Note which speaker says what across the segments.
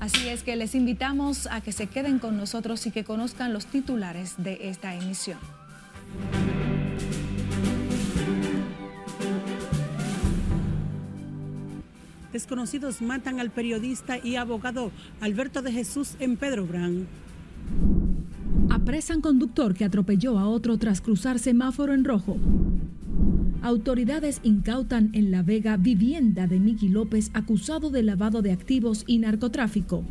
Speaker 1: Así es que les invitamos a que se queden con nosotros y que conozcan los titulares de esta emisión.
Speaker 2: Desconocidos matan al periodista y abogado Alberto de Jesús en Pedro Brán.
Speaker 3: Apresan conductor que atropelló a otro tras cruzar semáforo en rojo. Autoridades incautan en La Vega vivienda de Miki López acusado de lavado de activos y narcotráfico.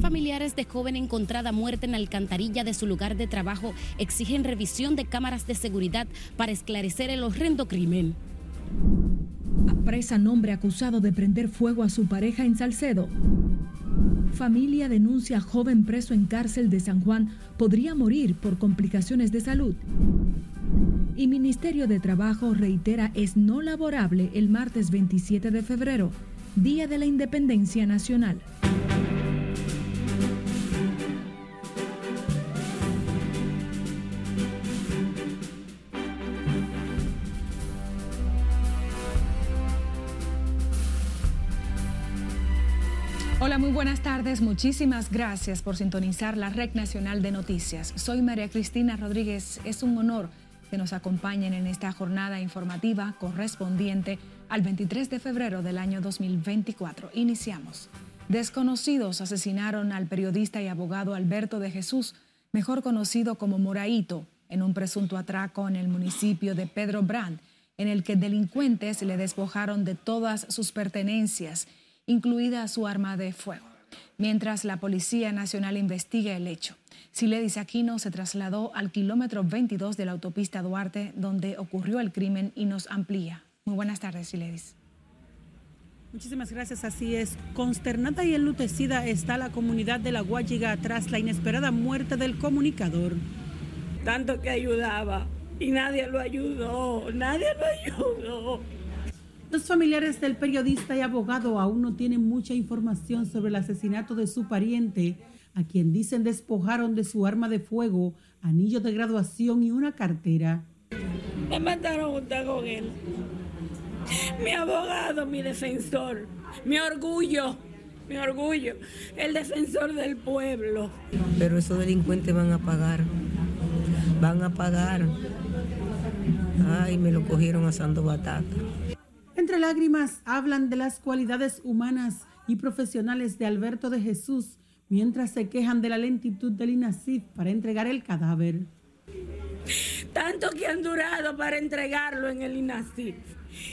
Speaker 4: Familiares de joven encontrada muerta en alcantarilla de su lugar de trabajo exigen revisión de cámaras de seguridad para esclarecer el horrendo crimen.
Speaker 3: Apresan hombre acusado de prender fuego a su pareja en Salcedo. Familia denuncia joven preso en cárcel de San Juan podría morir por complicaciones de salud. Y Ministerio de Trabajo reitera es no laborable el martes 27 de febrero, Día de la Independencia Nacional.
Speaker 1: Hola, muy buenas tardes. Muchísimas gracias por sintonizar la Red Nacional de Noticias. Soy María Cristina Rodríguez. Es un honor que nos acompañen en esta jornada informativa correspondiente al 23 de febrero del año 2024. Iniciamos. Desconocidos asesinaron al periodista y abogado Alberto de Jesús, mejor conocido como Moraito, en un presunto atraco en el municipio de Pedro Brand, en el que delincuentes le despojaron de todas sus pertenencias incluida su arma de fuego. Mientras la Policía Nacional investiga el hecho, Siledis Aquino se trasladó al kilómetro 22 de la autopista Duarte, donde ocurrió el crimen y nos amplía. Muy buenas tardes, Siledis.
Speaker 2: Muchísimas gracias, así es. Consternada y enlutecida está la comunidad de La Guayiga tras la inesperada muerte del comunicador.
Speaker 5: Tanto que ayudaba y nadie lo ayudó, nadie lo ayudó.
Speaker 2: Los familiares del periodista y abogado aún no tienen mucha información sobre el asesinato de su pariente, a quien dicen despojaron de su arma de fuego, anillo de graduación y una cartera.
Speaker 5: Me mataron junto con él. Mi abogado, mi defensor, mi orgullo, mi orgullo, el defensor del pueblo.
Speaker 6: Pero esos delincuentes van a pagar, van a pagar. Ay, me lo cogieron asando batata.
Speaker 2: Entre lágrimas hablan de las cualidades humanas y profesionales de Alberto de Jesús mientras se quejan de la lentitud del INACIF para entregar el cadáver.
Speaker 5: Tanto que han durado para entregarlo en el INACIF.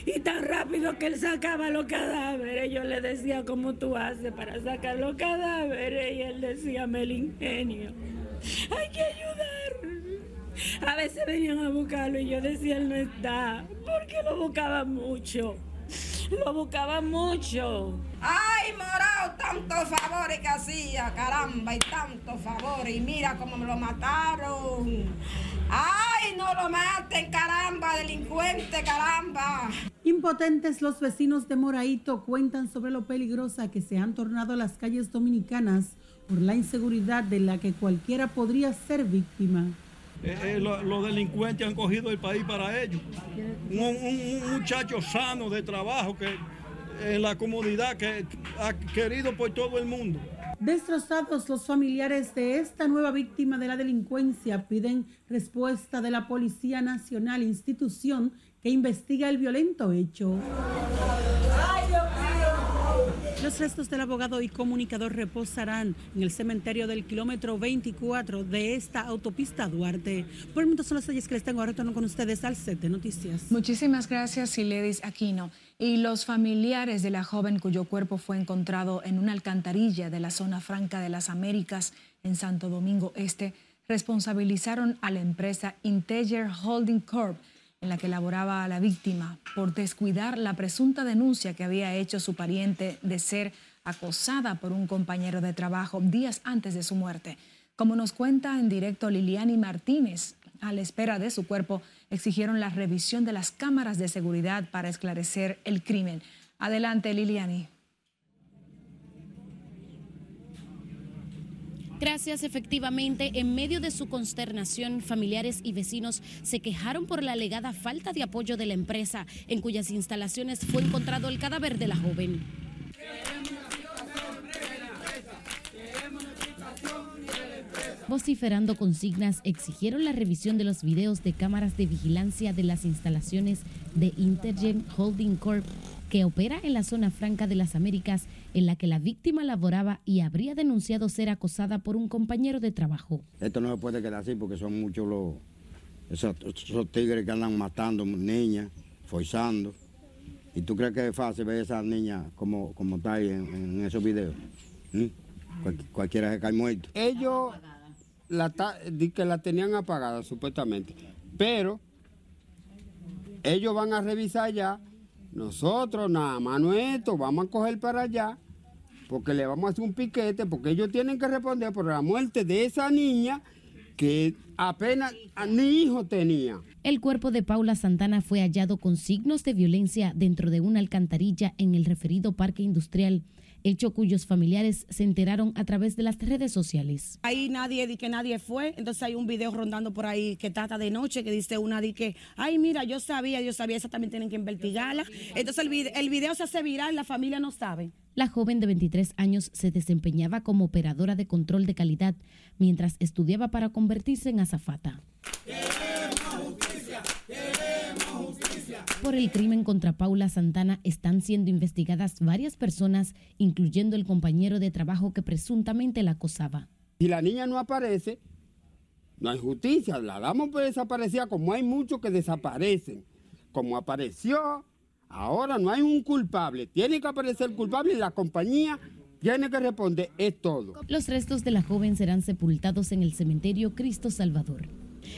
Speaker 5: Y tan rápido que él sacaba los cadáveres. Yo le decía, ¿cómo tú haces para sacar los cadáveres? Y él decía, me el ingenio. Hay que ayudar. A veces venían a buscarlo y yo decía, él no está, porque lo buscaba mucho. Lo buscaba mucho.
Speaker 7: Ay, Morao, tantos favores que hacía, caramba, y tantos favores. Y mira cómo me lo mataron. Ay, no lo maten, caramba, delincuente, caramba.
Speaker 2: Impotentes los vecinos de Moraito cuentan sobre lo peligrosa que se han tornado las calles dominicanas por la inseguridad de la que cualquiera podría ser víctima.
Speaker 8: Eh, eh, los delincuentes han cogido el país para ellos. Un, muchacho sano de trabajo que en la comunidad que ha querido por todo el mundo.
Speaker 2: Destrozados los familiares de esta nueva víctima de la delincuencia piden respuesta de la Policía Nacional, institución que investiga el violento hecho. Los restos del abogado y comunicador reposarán en el cementerio del kilómetro 24 de esta autopista Duarte. Por el son las que les tengo. Ahora retorno con ustedes al set de noticias.
Speaker 1: Muchísimas gracias, Siledis Aquino. Y los familiares de la joven cuyo cuerpo fue encontrado en una alcantarilla de la zona franca de las Américas en Santo Domingo Este responsabilizaron a la empresa Integer Holding Corp en la que laboraba a la víctima por descuidar la presunta denuncia que había hecho su pariente de ser acosada por un compañero de trabajo días antes de su muerte. Como nos cuenta en directo Liliani Martínez, a la espera de su cuerpo, exigieron la revisión de las cámaras de seguridad para esclarecer el crimen. Adelante, Liliani.
Speaker 4: Gracias, efectivamente, en medio de su consternación, familiares y vecinos se quejaron por la alegada falta de apoyo de la empresa en cuyas instalaciones fue encontrado el cadáver de la joven. Vociferando consignas, exigieron la revisión de los videos de cámaras de vigilancia de las instalaciones de Intergem Holding Corp, que opera en la zona franca de las Américas, en la que la víctima laboraba y habría denunciado ser acosada por un compañero de trabajo.
Speaker 9: Esto no se puede quedar así porque son muchos los esos, tigres que andan matando niñas, forzando. ¿Y tú crees que es fácil ver a esas niñas como, como está ahí en, esos videos? ¿Mm? cualquiera se cae muerto.
Speaker 10: Ellos la, que la tenían apagada supuestamente. Pero ellos van a revisar ya. Nosotros nada más nuestro vamos a coger para allá porque le vamos a hacer un piquete porque ellos tienen que responder por la muerte de esa niña que apenas ni hijo tenía.
Speaker 4: El cuerpo de Paula Santana fue hallado con signos de violencia dentro de una alcantarilla en el referido parque industrial hecho cuyos familiares se enteraron a través de las redes sociales.
Speaker 11: Ahí nadie di que nadie fue, entonces hay un video rondando por ahí que trata de noche que dice una di que, ay mira, yo sabía, yo sabía, esa también tienen que investigarla. Entonces el video, el video se hace viral, la familia no sabe.
Speaker 4: La joven de 23 años se desempeñaba como operadora de control de calidad mientras estudiaba para convertirse en azafata. Por el crimen contra Paula Santana están siendo investigadas varias personas, incluyendo el compañero de trabajo que presuntamente la acosaba.
Speaker 10: Si la niña no aparece, no hay justicia, la damos por desaparecida como hay muchos que desaparecen. Como apareció, ahora no hay un culpable, tiene que aparecer el culpable y la compañía tiene que responder, es todo.
Speaker 4: Los restos de la joven serán sepultados en el cementerio Cristo Salvador.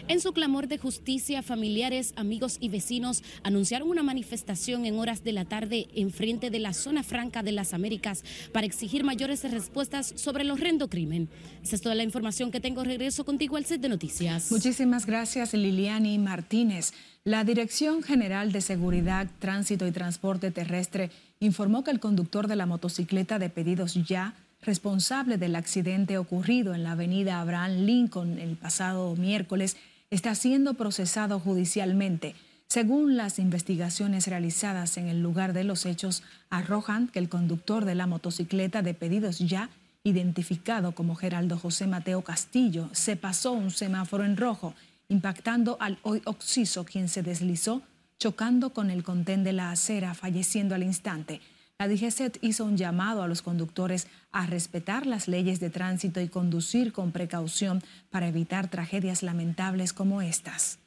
Speaker 4: En su clamor de justicia, familiares, amigos y vecinos anunciaron una manifestación en horas de la tarde en frente de la zona franca de las Américas para exigir mayores respuestas sobre el horrendo crimen. Esa es toda la información que tengo. Regreso contigo al set de noticias.
Speaker 1: Muchísimas gracias, Liliani Martínez. La Dirección General de Seguridad, Tránsito y Transporte Terrestre informó que el conductor de la motocicleta de pedidos ya responsable del accidente ocurrido en la avenida Abraham Lincoln el pasado miércoles, está siendo procesado judicialmente. Según las investigaciones realizadas en el lugar de los hechos, arrojan que el conductor de la motocicleta de pedidos ya, identificado como Geraldo José Mateo Castillo, se pasó un semáforo en rojo, impactando al hoy Oxiso, quien se deslizó, chocando con el contén de la acera, falleciendo al instante. La DGCET hizo un llamado a los conductores a respetar las leyes de tránsito y conducir con precaución para evitar tragedias lamentables como estas.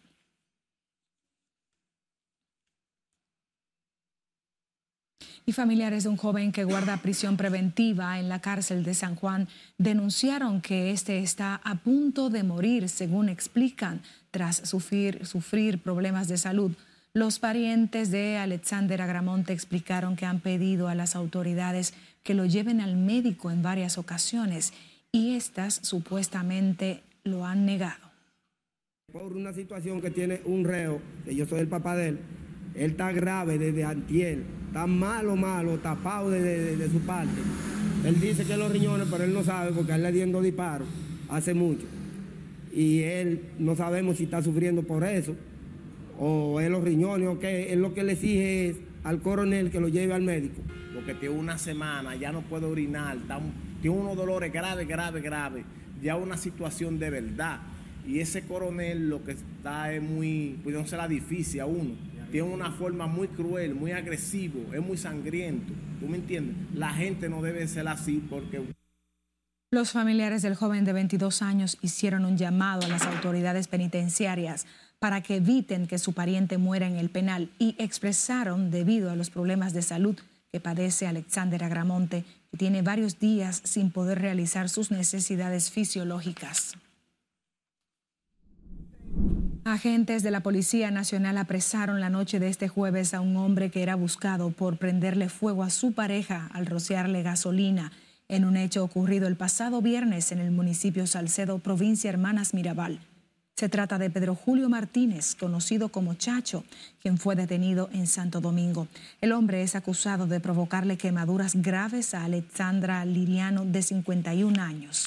Speaker 1: y familiares de un joven que guarda prisión preventiva en la cárcel de San Juan denunciaron que este está a punto de morir, según explican, tras sufrir, sufrir problemas de salud. Los parientes de Alexander Agramonte explicaron que han pedido a las autoridades que lo lleven al médico en varias ocasiones y estas supuestamente lo han negado.
Speaker 12: Por una situación que tiene un reo, que yo soy el papá de él, él está grave desde antiel, está malo, malo, tapado de, su parte. Él dice que los riñones, pero él no sabe porque él le dieron disparos hace mucho. Y él no sabemos si está sufriendo por eso o es los riñones o qué, es lo que le exige es al coronel que lo lleve al médico.
Speaker 13: Porque tiene una semana, ya no puede orinar, tiene unos dolores graves, graves, graves, ya una situación de verdad. Y ese coronel lo que está es muy, pues no será difícil a uno. Tiene una forma muy cruel, muy agresivo, es muy sangriento. ¿Tú me entiendes? La gente no debe ser así porque...
Speaker 1: Los familiares del joven de 22 años hicieron un llamado a las autoridades penitenciarias para que eviten que su pariente muera en el penal y expresaron, debido a los problemas de salud que padece Alexander Agramonte, que tiene varios días sin poder realizar sus necesidades fisiológicas. Agentes de la Policía Nacional apresaron la noche de este jueves a un hombre que era buscado por prenderle fuego a su pareja al rociarle gasolina en un hecho ocurrido el pasado viernes en el municipio Salcedo, provincia Hermanas Mirabal. Se trata de Pedro Julio Martínez, conocido como Chacho, quien fue detenido en Santo Domingo. El hombre es acusado de provocarle quemaduras graves a Alexandra Liriano, de 51 años.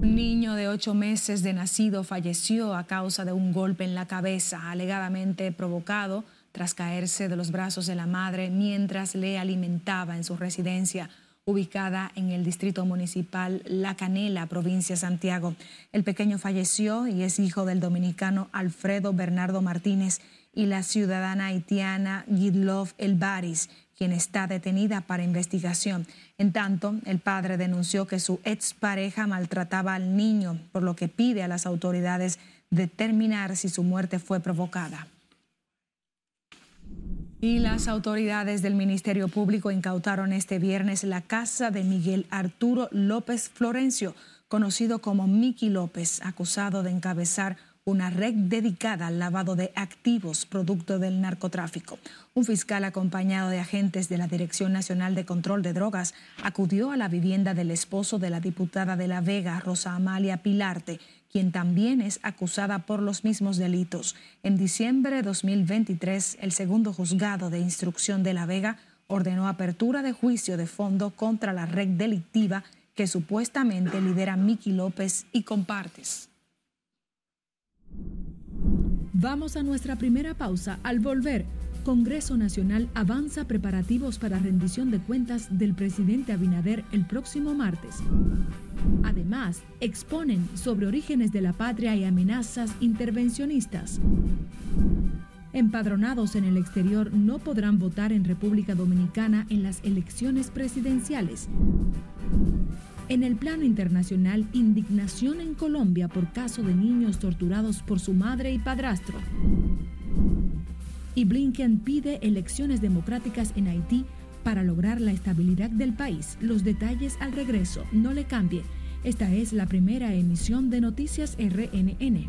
Speaker 1: Un niño de ocho meses de nacido falleció a causa de un golpe en la cabeza, alegadamente provocado tras caerse de los brazos de la madre mientras le alimentaba en su residencia ubicada en el distrito municipal La Canela, provincia de Santiago. El pequeño falleció y es hijo del dominicano Alfredo Bernardo Martínez y la ciudadana haitiana Gidlov Elbaris, quien está detenida para investigación. En tanto, el padre denunció que su expareja maltrataba al niño, por lo que pide a las autoridades determinar si su muerte fue provocada. Y las autoridades del Ministerio Público incautaron este viernes la casa de Miguel Arturo López Florencio, conocido como Miki López, acusado de encabezar una red dedicada al lavado de activos producto del narcotráfico. Un fiscal acompañado de agentes de la Dirección Nacional de Control de Drogas acudió a la vivienda del esposo de la diputada de La Vega, Rosa Amalia Pilarte, quien también es acusada por los mismos delitos. En diciembre de 2023, el segundo juzgado de instrucción de La Vega ordenó apertura de juicio de fondo contra la red delictiva que supuestamente lidera Miki López y compartes.
Speaker 3: Vamos a nuestra primera pausa. Al volver, Congreso Nacional avanza preparativos para rendición de cuentas del presidente Abinader el próximo martes. Además, exponen sobre orígenes de la patria y amenazas intervencionistas. Empadronados en el exterior no podrán votar en República Dominicana en las elecciones presidenciales. En el plano internacional, indignación en Colombia por caso de niños torturados por su madre y padrastro y Blinken pide elecciones democráticas en Haití para lograr la estabilidad del país. Los detalles al regreso, no le cambie. Esta es la primera emisión de Noticias RNN.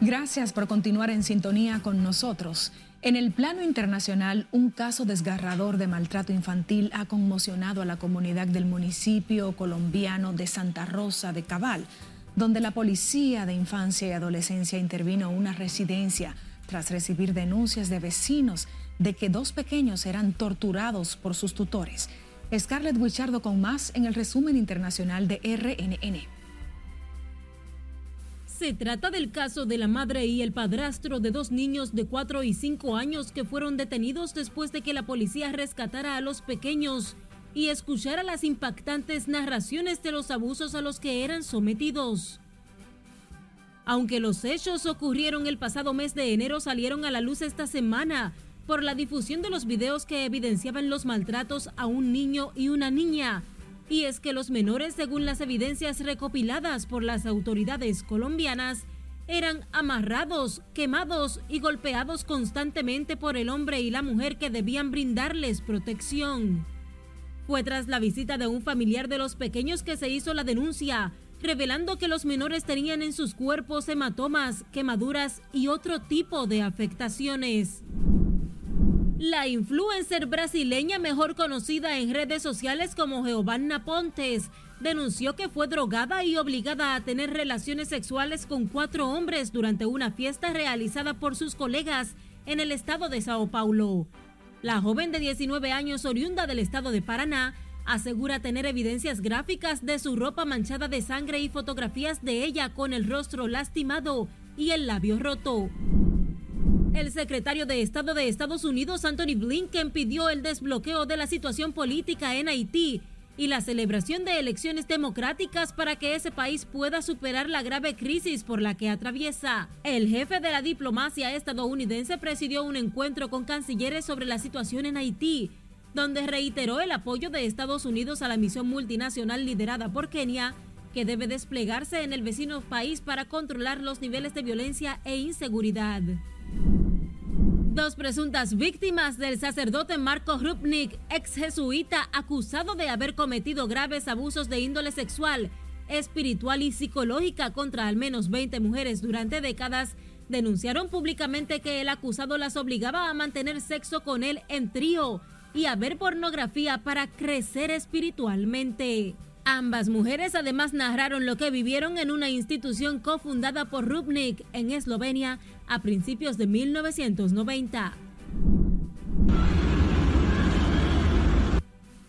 Speaker 1: Gracias por continuar en sintonía con nosotros. En el plano internacional, un caso desgarrador de maltrato infantil ha conmocionado a la comunidad del municipio colombiano de Santa Rosa de Cabal, donde la Policía de Infancia y Adolescencia intervino en una residencia tras recibir denuncias de vecinos de que dos pequeños eran torturados por sus tutores. Scarlett Wichardo con más en el resumen internacional de RNN.
Speaker 14: Se trata del caso de la madre y el padrastro de dos niños de 4 y 5 años que fueron detenidos después de que la policía rescatara a los pequeños y escuchara las impactantes narraciones de los abusos a los que eran sometidos. Aunque los hechos ocurrieron el pasado mes de enero, salieron a la luz esta semana por la difusión de los videos que evidenciaban los maltratos a un niño y una niña y es que los menores, según las evidencias recopiladas por las autoridades colombianas, eran amarrados, quemados y golpeados constantemente por el hombre y la mujer que debían brindarles protección. Fue tras la visita de un familiar de los pequeños que se hizo la denuncia, revelando que los menores tenían en sus cuerpos hematomas, quemaduras y otro tipo de afectaciones. La influencer brasileña mejor conocida en redes sociales como Giovanna Pontes denunció que fue drogada y obligada a tener relaciones sexuales con cuatro hombres durante una fiesta realizada por sus colegas en el estado de Sao Paulo. La joven de 19 años oriunda del estado de Paraná asegura tener evidencias gráficas de su ropa manchada de sangre y fotografías de ella con el rostro lastimado y el labio roto. El secretario de Estado de Estados Unidos, Anthony Blinken, pidió el desbloqueo de la situación política en Haití y la celebración de elecciones democráticas para que ese país pueda superar la grave crisis por la que atraviesa. El jefe de la diplomacia estadounidense presidió un encuentro con cancilleres sobre la situación en Haití, donde reiteró el apoyo de Estados Unidos a la misión multinacional liderada por Kenia, que debe desplegarse en el vecino país para controlar los niveles de violencia e inseguridad. Dos presuntas víctimas del sacerdote Marco Rupnik, ex jesuita acusado de haber cometido graves abusos de índole sexual, espiritual y psicológica contra al menos 20 mujeres durante décadas, denunciaron públicamente que el acusado las obligaba a mantener sexo con él en trío y a ver pornografía para crecer espiritualmente. Ambas mujeres además narraron lo que vivieron en una institución cofundada por Rupnik en Eslovenia a principios de 1990.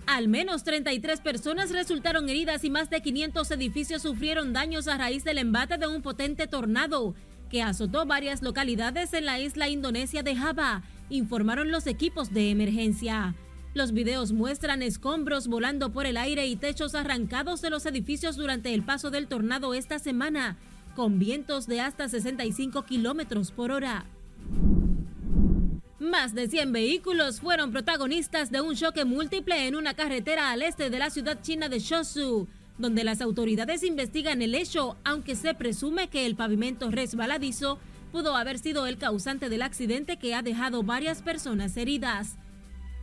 Speaker 14: Al menos 33 personas resultaron heridas y más de 500 edificios sufrieron daños a raíz del embate de un potente tornado que azotó varias localidades en la isla indonesia de Java, informaron los equipos de emergencia. Los videos muestran escombros volando por el aire y techos arrancados de los edificios durante el paso del tornado esta semana, con vientos de hasta 65 kilómetros por hora. Más de 100 vehículos fueron protagonistas de un choque múltiple en una carretera al este de la ciudad china de Shosu, donde las autoridades investigan el hecho, aunque se presume que el pavimento resbaladizo pudo haber sido el causante del accidente que ha dejado varias personas heridas.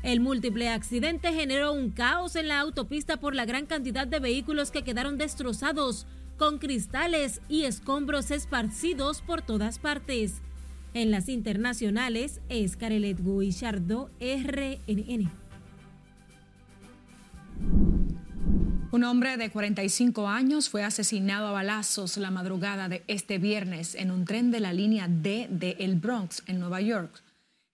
Speaker 14: El múltiple accidente generó un caos en la autopista por la gran cantidad de vehículos que quedaron destrozados, con cristales y escombros esparcidos por todas partes. En las internacionales es Carelet Guillardo, RNN.
Speaker 1: Un hombre de 45 años fue asesinado a balazos la madrugada de este viernes en un tren de la línea D de El Bronx, en Nueva York.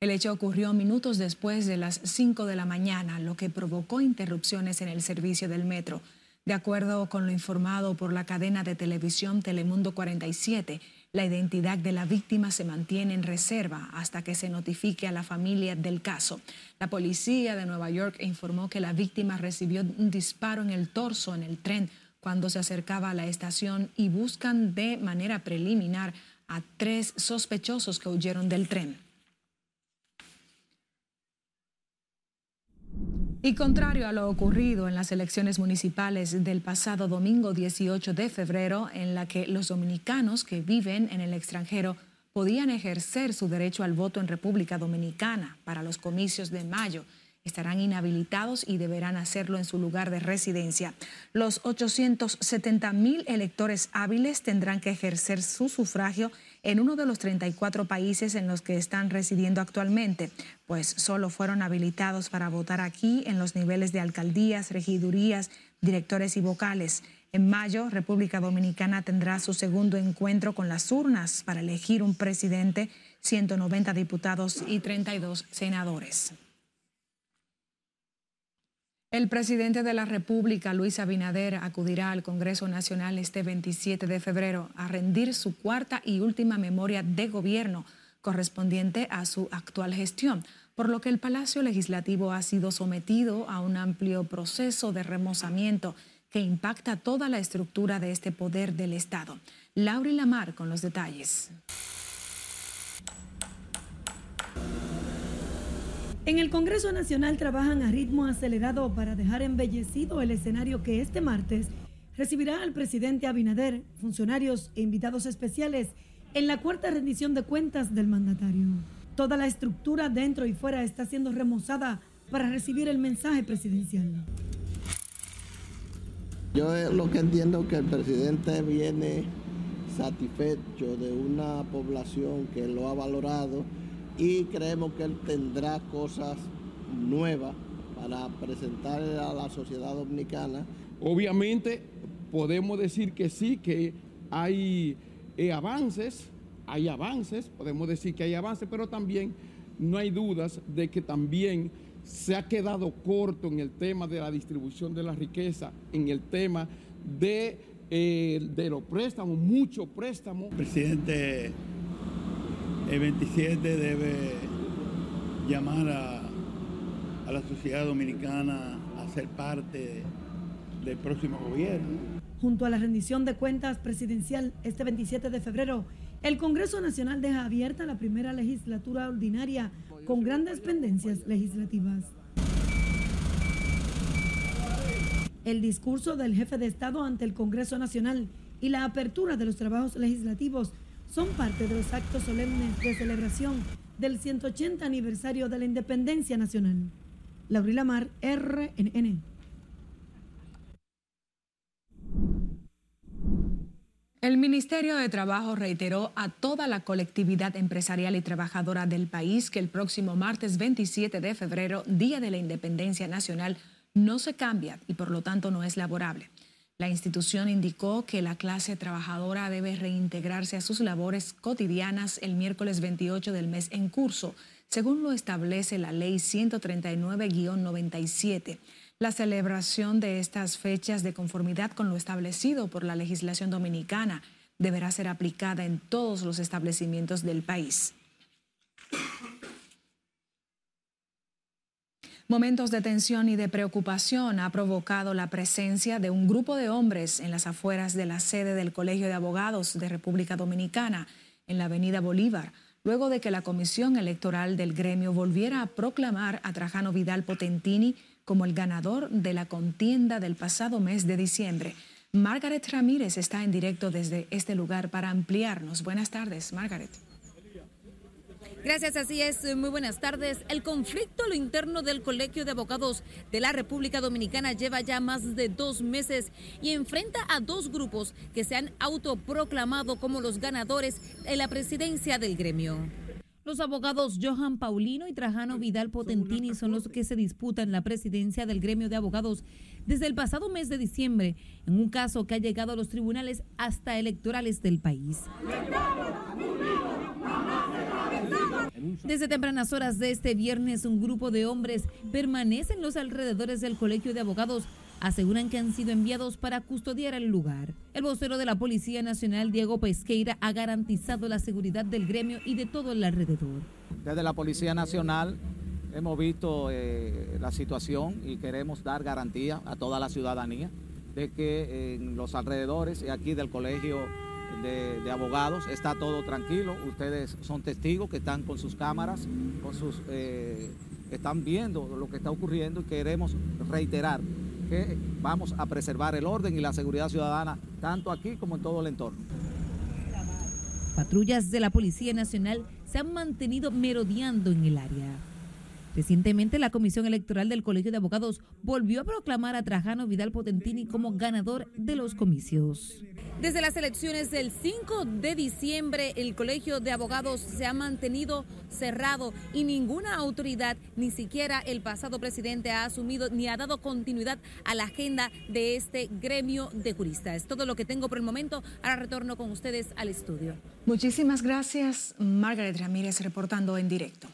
Speaker 1: El hecho ocurrió minutos después de las 5 de la mañana, lo que provocó interrupciones en el servicio del metro. De acuerdo con lo informado por la cadena de televisión Telemundo 47, la identidad de la víctima se mantiene en reserva hasta que se notifique a la familia del caso. La policía de Nueva York informó que la víctima recibió un disparo en el torso en el tren cuando se acercaba a la estación y buscan de manera preliminar a tres sospechosos que huyeron del tren. Y contrario a lo ocurrido en las elecciones municipales del pasado domingo 18 de febrero, en la que los dominicanos que viven en el extranjero podían ejercer su derecho al voto en República Dominicana para los comicios de mayo, estarán inhabilitados y deberán hacerlo en su lugar de residencia. Los 870 mil electores hábiles tendrán que ejercer su sufragio en uno de los 34 países en los que están residiendo actualmente, pues solo fueron habilitados para votar aquí en los niveles de alcaldías, regidurías, directores y vocales. En mayo, República Dominicana tendrá su segundo encuentro con las urnas para elegir un presidente, 190 diputados y 32 senadores. El presidente de la República, Luis Abinader, acudirá al Congreso Nacional este 27 de febrero a rendir su cuarta y última memoria de gobierno correspondiente a su actual gestión, por lo que el Palacio Legislativo ha sido sometido a un amplio proceso de remozamiento que impacta toda la estructura de este poder del Estado. Lauri Lamar con los detalles.
Speaker 15: En el Congreso Nacional trabajan a ritmo acelerado para dejar embellecido el escenario que este martes recibirá al presidente Abinader, funcionarios e invitados especiales en la cuarta rendición de cuentas del mandatario. Toda la estructura dentro y fuera está siendo remozada para recibir el mensaje presidencial.
Speaker 16: Yo lo que entiendo que el presidente viene satisfecho de una población que lo ha valorado y creemos que él tendrá cosas nuevas para presentar a la sociedad dominicana.
Speaker 17: Obviamente podemos decir que sí, que hay eh, avances, hay avances, podemos decir que hay avances, pero también no hay dudas de que también se ha quedado corto en el tema de la distribución de la riqueza, en el tema de, eh, de los préstamos, muchos préstamos.
Speaker 18: Presidente el 27 debe llamar a, la sociedad dominicana a ser parte del próximo gobierno.
Speaker 15: Junto a la rendición de cuentas presidencial este 27 de febrero, el Congreso Nacional deja abierta la primera legislatura ordinaria con grandes pendencias legislativas. El discurso del jefe de Estado ante el Congreso Nacional y la apertura de los trabajos legislativos son parte de los actos solemnes de celebración del 180 aniversario de la independencia nacional. Laurila Mar, RNN.
Speaker 1: El Ministerio de Trabajo reiteró a toda la colectividad empresarial y trabajadora del país que el próximo martes 27 de febrero, Día de la Independencia Nacional, no se cambia y por lo tanto no es laborable. La institución indicó que la clase trabajadora debe reintegrarse a sus labores cotidianas el miércoles 28 del mes en curso, según lo establece la Ley 139-97. La celebración de estas fechas de conformidad con lo establecido por la legislación dominicana deberá ser aplicada en todos los establecimientos del país. Momentos de tensión y de preocupación ha provocado la presencia de un grupo de hombres en las afueras de la sede del Colegio de Abogados de República Dominicana, en la Avenida Bolívar, luego de que la Comisión Electoral del gremio volviera a proclamar a Trajano Vidal Potentini como el ganador de la contienda del pasado mes de diciembre. Margaret Ramírez está en directo desde este lugar para ampliarnos. Buenas tardes, Margaret.
Speaker 19: Gracias, así es. Muy buenas tardes. El conflicto a lo interno del Colegio de Abogados de la República Dominicana lleva ya más de dos meses y enfrenta a dos grupos que se han autoproclamado como los ganadores de la presidencia del gremio. Los abogados Johan Paulino y Trajano Vidal Potentini son los que se disputan la presidencia del gremio de abogados desde el pasado mes de diciembre, en un caso que ha llegado a los tribunales hasta electorales del país. Desde tempranas horas de este viernes, un grupo de hombres permanece en los alrededores del Colegio de Abogados aseguran que han sido enviados para custodiar el lugar. El vocero de la Policía Nacional, Diego Pesqueira, ha garantizado la seguridad del gremio y de todo el alrededor.
Speaker 20: Desde la Policía Nacional hemos visto eh, la situación y queremos dar garantía a toda la ciudadanía de que en los alrededores y aquí del Colegio de, Abogados está todo tranquilo. Ustedes son testigos que están con sus cámaras, con sus, eh, están viendo lo que está ocurriendo y queremos reiterar que vamos a preservar el orden y la seguridad ciudadana tanto aquí como en todo el entorno.
Speaker 19: Patrullas de la Policía Nacional se han mantenido merodeando en el área. Recientemente, la Comisión Electoral del Colegio de Abogados volvió a proclamar a Trajano Vidal Potentini como ganador de los comicios. Desde las elecciones del 5 de diciembre, el Colegio de Abogados se ha mantenido cerrado y ninguna autoridad, ni siquiera el pasado presidente, ha asumido ni ha dado continuidad a la agenda de este gremio de juristas. Es todo lo que tengo por el momento. Ahora retorno con ustedes al estudio.
Speaker 1: Muchísimas gracias, Margaret Ramírez, reportando en directo.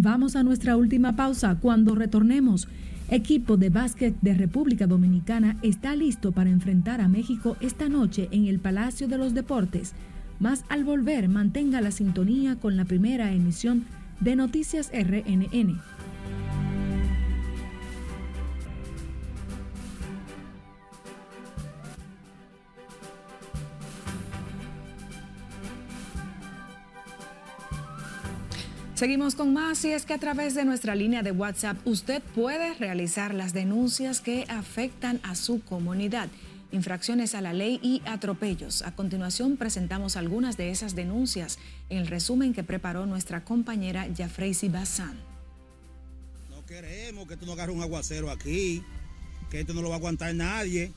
Speaker 3: Vamos a nuestra última pausa. Cuando retornemos, equipo de básquet de República Dominicana está listo para enfrentar a México esta noche en el Palacio de los Deportes. Más al volver, mantenga la sintonía con la primera emisión de Noticias RNN.
Speaker 1: Seguimos con más y es que a través de nuestra línea de WhatsApp usted puede realizar las denuncias que afectan a su comunidad, infracciones a la ley y atropellos. A continuación presentamos algunas de esas denuncias en el resumen que preparó nuestra compañera Jafreisi Bazán.
Speaker 21: No queremos que tú no agarres un aguacero aquí, que esto no lo va a aguantar nadie.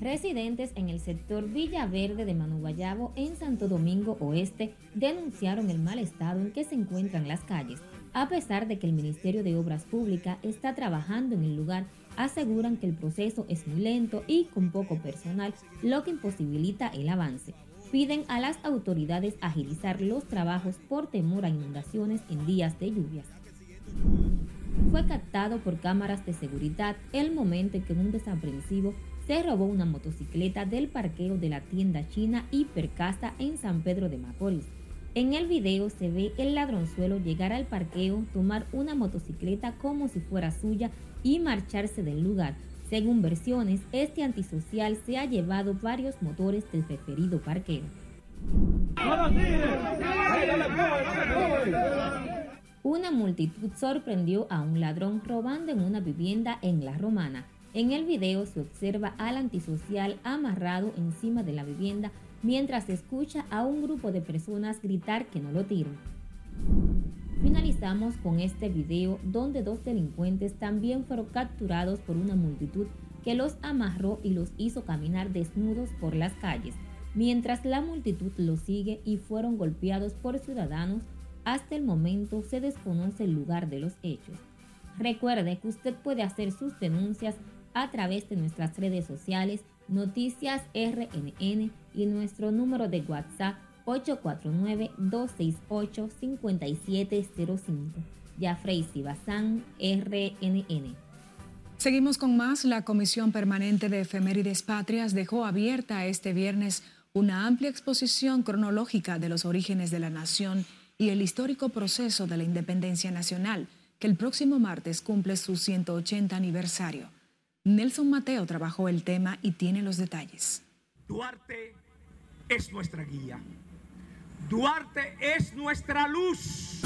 Speaker 22: Residentes en el sector Villaverde de Manuguayabo, en Santo Domingo Oeste, denunciaron el mal estado en que se encuentran las calles. A pesar de que el Ministerio de Obras Públicas está trabajando en el lugar, aseguran que el proceso es muy lento y con poco personal, lo que imposibilita el avance. Piden a las autoridades agilizar los trabajos por temor a inundaciones en días de lluvias fue captado por cámaras de seguridad el momento en que un desaprensivo se robó una motocicleta del parqueo de la tienda china Hipercasa en San Pedro de Macorís. En el video se ve el ladronzuelo llegar al parqueo, tomar una motocicleta como si fuera suya y marcharse del lugar. Según versiones, este antisocial se ha llevado varios motores del referido parqueo. Una multitud sorprendió a un ladrón robando en una vivienda en La Romana. En el video se observa al antisocial amarrado encima de la vivienda mientras se escucha a un grupo de personas gritar que no lo tiren. Finalizamos con este video donde dos delincuentes también fueron capturados por una multitud que los amarró y los hizo caminar desnudos por las calles, mientras la multitud los sigue y fueron golpeados por ciudadanos. Hasta el momento se desconoce el lugar de los hechos. Recuerde que usted puede hacer sus denuncias a través de nuestras redes sociales Noticias RNN y nuestro número de WhatsApp 849-268-5705. Jafrey Sibazán, RNN.
Speaker 1: Seguimos con más. La Comisión Permanente de Efemérides Patrias dejó abierta este viernes una amplia exposición cronológica de los orígenes de la nación y el histórico proceso de la independencia nacional, que el próximo martes cumple su 180 aniversario. Nelson Mateo trabajó el tema y tiene los detalles.
Speaker 23: Duarte es nuestra guía. Duarte es nuestra luz.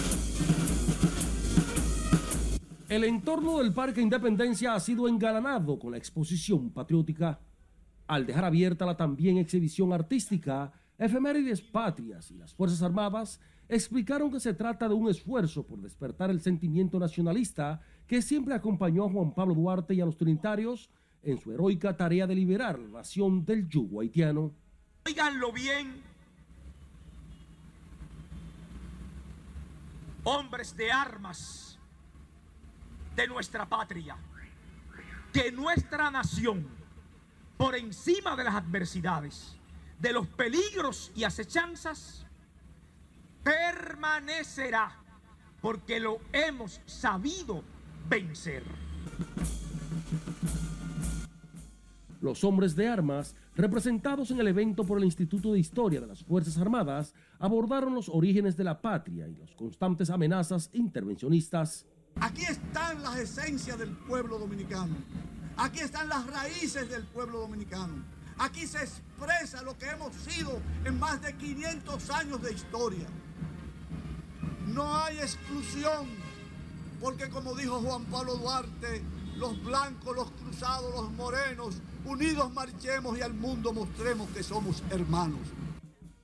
Speaker 24: El entorno del Parque Independencia ha sido engalanado con la exposición patriótica. Al dejar abierta la también exhibición artística, Efemérides Patrias y las Fuerzas Armadas explicaron que se trata de un esfuerzo por despertar el sentimiento nacionalista que siempre acompañó a Juan Pablo Duarte y a los trinitarios en su heroica tarea de liberar la nación del yugo haitiano.
Speaker 23: Oiganlo bien, hombres de armas de nuestra patria, que nuestra nación, por encima de las adversidades, de los peligros y acechanzas, permanecerá porque lo hemos sabido vencer.
Speaker 24: Los hombres de armas, representados en el evento por el Instituto de Historia de las Fuerzas Armadas, abordaron los orígenes de la patria y las constantes amenazas intervencionistas.
Speaker 25: Aquí están las esencias del pueblo dominicano. Aquí están las raíces del pueblo dominicano. Aquí se expresa lo que hemos sido en más de 500 años de historia. No hay exclusión, porque como dijo Juan Pablo Duarte, los blancos, los cruzados, los morenos, unidos marchemos y al mundo mostremos que somos hermanos.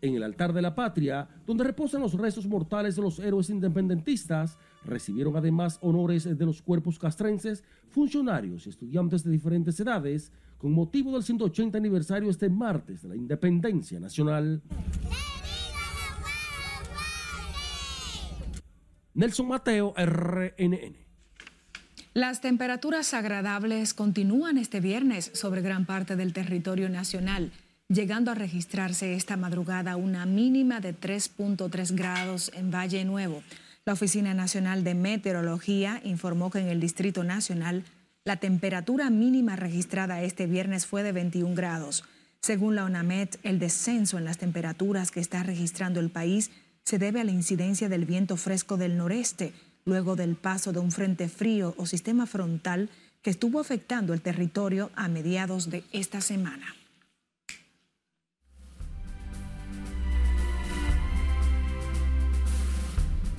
Speaker 24: En el altar de la patria, donde reposan los restos mortales de los héroes independentistas, recibieron además honores de los cuerpos castrenses, funcionarios y estudiantes de diferentes edades, con motivo del 180 aniversario este martes de la independencia nacional. Nelson Mateo, RNN.
Speaker 1: Las temperaturas agradables continúan este viernes sobre gran parte del territorio nacional, llegando a registrarse esta madrugada una mínima de 3.3 grados en Valle Nuevo. La Oficina Nacional de Meteorología informó que en el Distrito Nacional la temperatura mínima registrada este viernes fue de 21 grados. Según la ONAMET, el descenso en las temperaturas que está registrando el país se debe a la incidencia del viento fresco del noreste, luego del paso de un frente frío o sistema frontal que estuvo afectando el territorio a mediados de esta semana.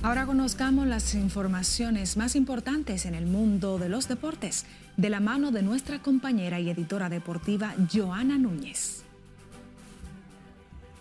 Speaker 1: Ahora conozcamos las informaciones más importantes en el mundo de los deportes, de la mano de nuestra compañera y editora deportiva Joana Núñez.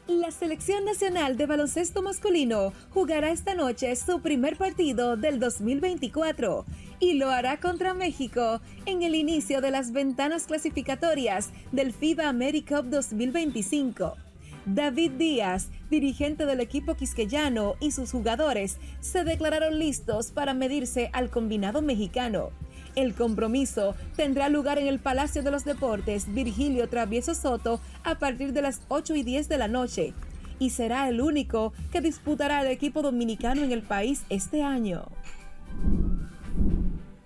Speaker 26: La selección nacional de baloncesto masculino jugará esta noche su primer partido del 2024 y lo hará contra México en el inicio de las ventanas clasificatorias del FIBA AmeriCup 2025. David Díaz, dirigente del equipo quisqueyano, y sus jugadores se declararon listos para medirse al combinado mexicano. El compromiso tendrá lugar en el Palacio de los Deportes Virgilio Travieso Soto a partir de las 8 y 10 de la noche y será el único que disputará el equipo dominicano en el país este año.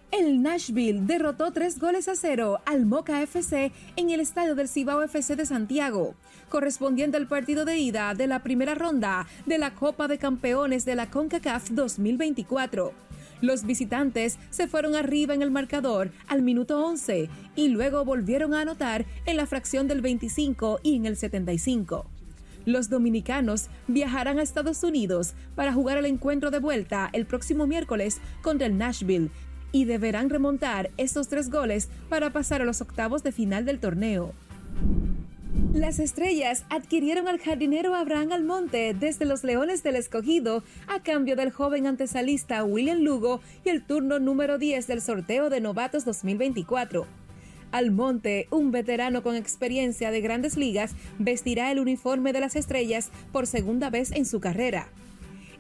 Speaker 26: El Nashville derrotó tres goles a cero al Moca FC en el estadio del Cibao FC de Santiago, correspondiente al partido de ida de la primera ronda de la Copa de Campeones de la CONCACAF 2024. Los visitantes se fueron arriba en el marcador al minuto 11 y luego volvieron a anotar en la fracción del 25 y en el 75. Los dominicanos viajarán a Estados Unidos para jugar el encuentro de vuelta el próximo miércoles contra el Nashville y deberán remontar estos tres goles para pasar a los octavos de final del torneo. Las estrellas adquirieron al jardinero Abraham Almonte desde los Leones del Escogido a cambio del joven antesalista William Lugo y el turno número 10 del sorteo de novatos 2024. Almonte, un veterano con experiencia de grandes ligas, vestirá el uniforme de las estrellas por segunda vez en su carrera.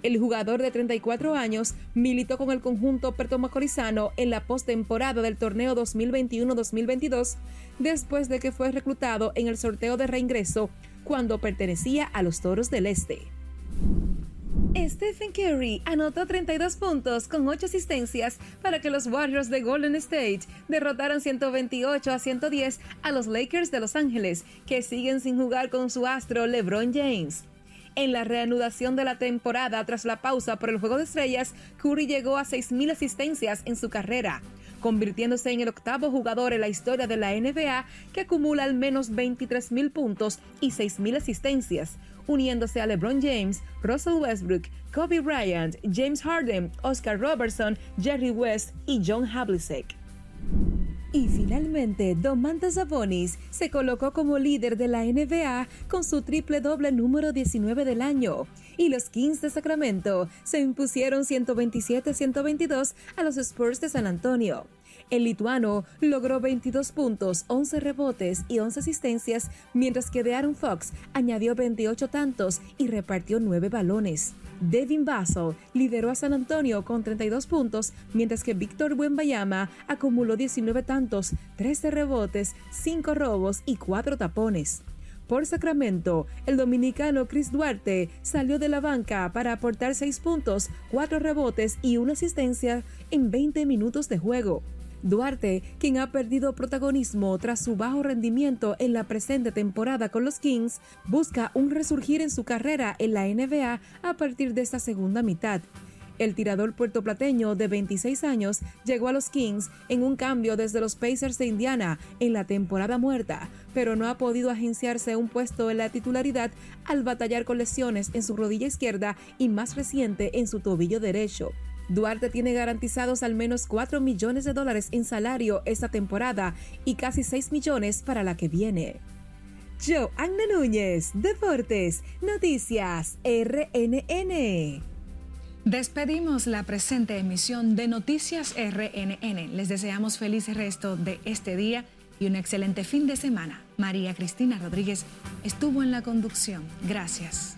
Speaker 26: El jugador de 34 años militó con el conjunto pertomacorizano en la postemporada del torneo 2021-2022 después de que fue reclutado en el sorteo de reingreso cuando pertenecía a los Toros del Este. Stephen Curry anotó 32 puntos con 8 asistencias para que los Warriors de Golden State derrotaran 128 a 110 a los Lakers de Los Ángeles, que siguen sin jugar con su astro LeBron James. En la reanudación de la temporada tras la pausa por el Juego de Estrellas, Curry llegó a 6.000 asistencias en su carrera, convirtiéndose en el octavo jugador en la historia de la NBA que acumula al menos 23.000 puntos y 6.000 asistencias, uniéndose a LeBron James, Russell Westbrook, Kobe Bryant, James Harden, Oscar Robertson, Jerry West y John Havlicek. Y finalmente, Domantas Sabonis se colocó como líder de la NBA con su triple doble número 19 del año. Y los Kings de Sacramento se impusieron 127-122 a los Spurs de San Antonio. El lituano logró 22 puntos, 11 rebotes y 11 asistencias, mientras que De'Aaron Fox añadió 28 tantos y repartió 9 balones. Devin Vassell lideró a San Antonio con 32 puntos, mientras que Víctor Buenbayama acumuló 19 tantos, 13 rebotes, 5 robos y 4 tapones. Por Sacramento, el dominicano Chris Duarte salió de la banca para aportar 6 puntos, 4 rebotes y una asistencia en 20 minutos de juego. Duarte, quien ha perdido protagonismo tras su bajo rendimiento en la presente temporada con los Kings, busca un resurgir en su carrera en la NBA a partir de esta segunda mitad. El tirador puertoplateño de 26 años llegó a los Kings en un cambio desde los Pacers de Indiana en la temporada muerta, pero no ha podido agenciarse un puesto en la titularidad al batallar con lesiones en su rodilla izquierda y más reciente en su tobillo derecho. Duarte tiene garantizados al menos 4 millones de dólares en salario esta temporada y casi 6 millones para la que viene. Yo, Anna Núñez, Deportes, Noticias, RNN.
Speaker 1: Despedimos la presente emisión de Noticias RNN. Les deseamos feliz resto de este día y un excelente fin de semana. María Cristina Rodríguez estuvo en la conducción. Gracias.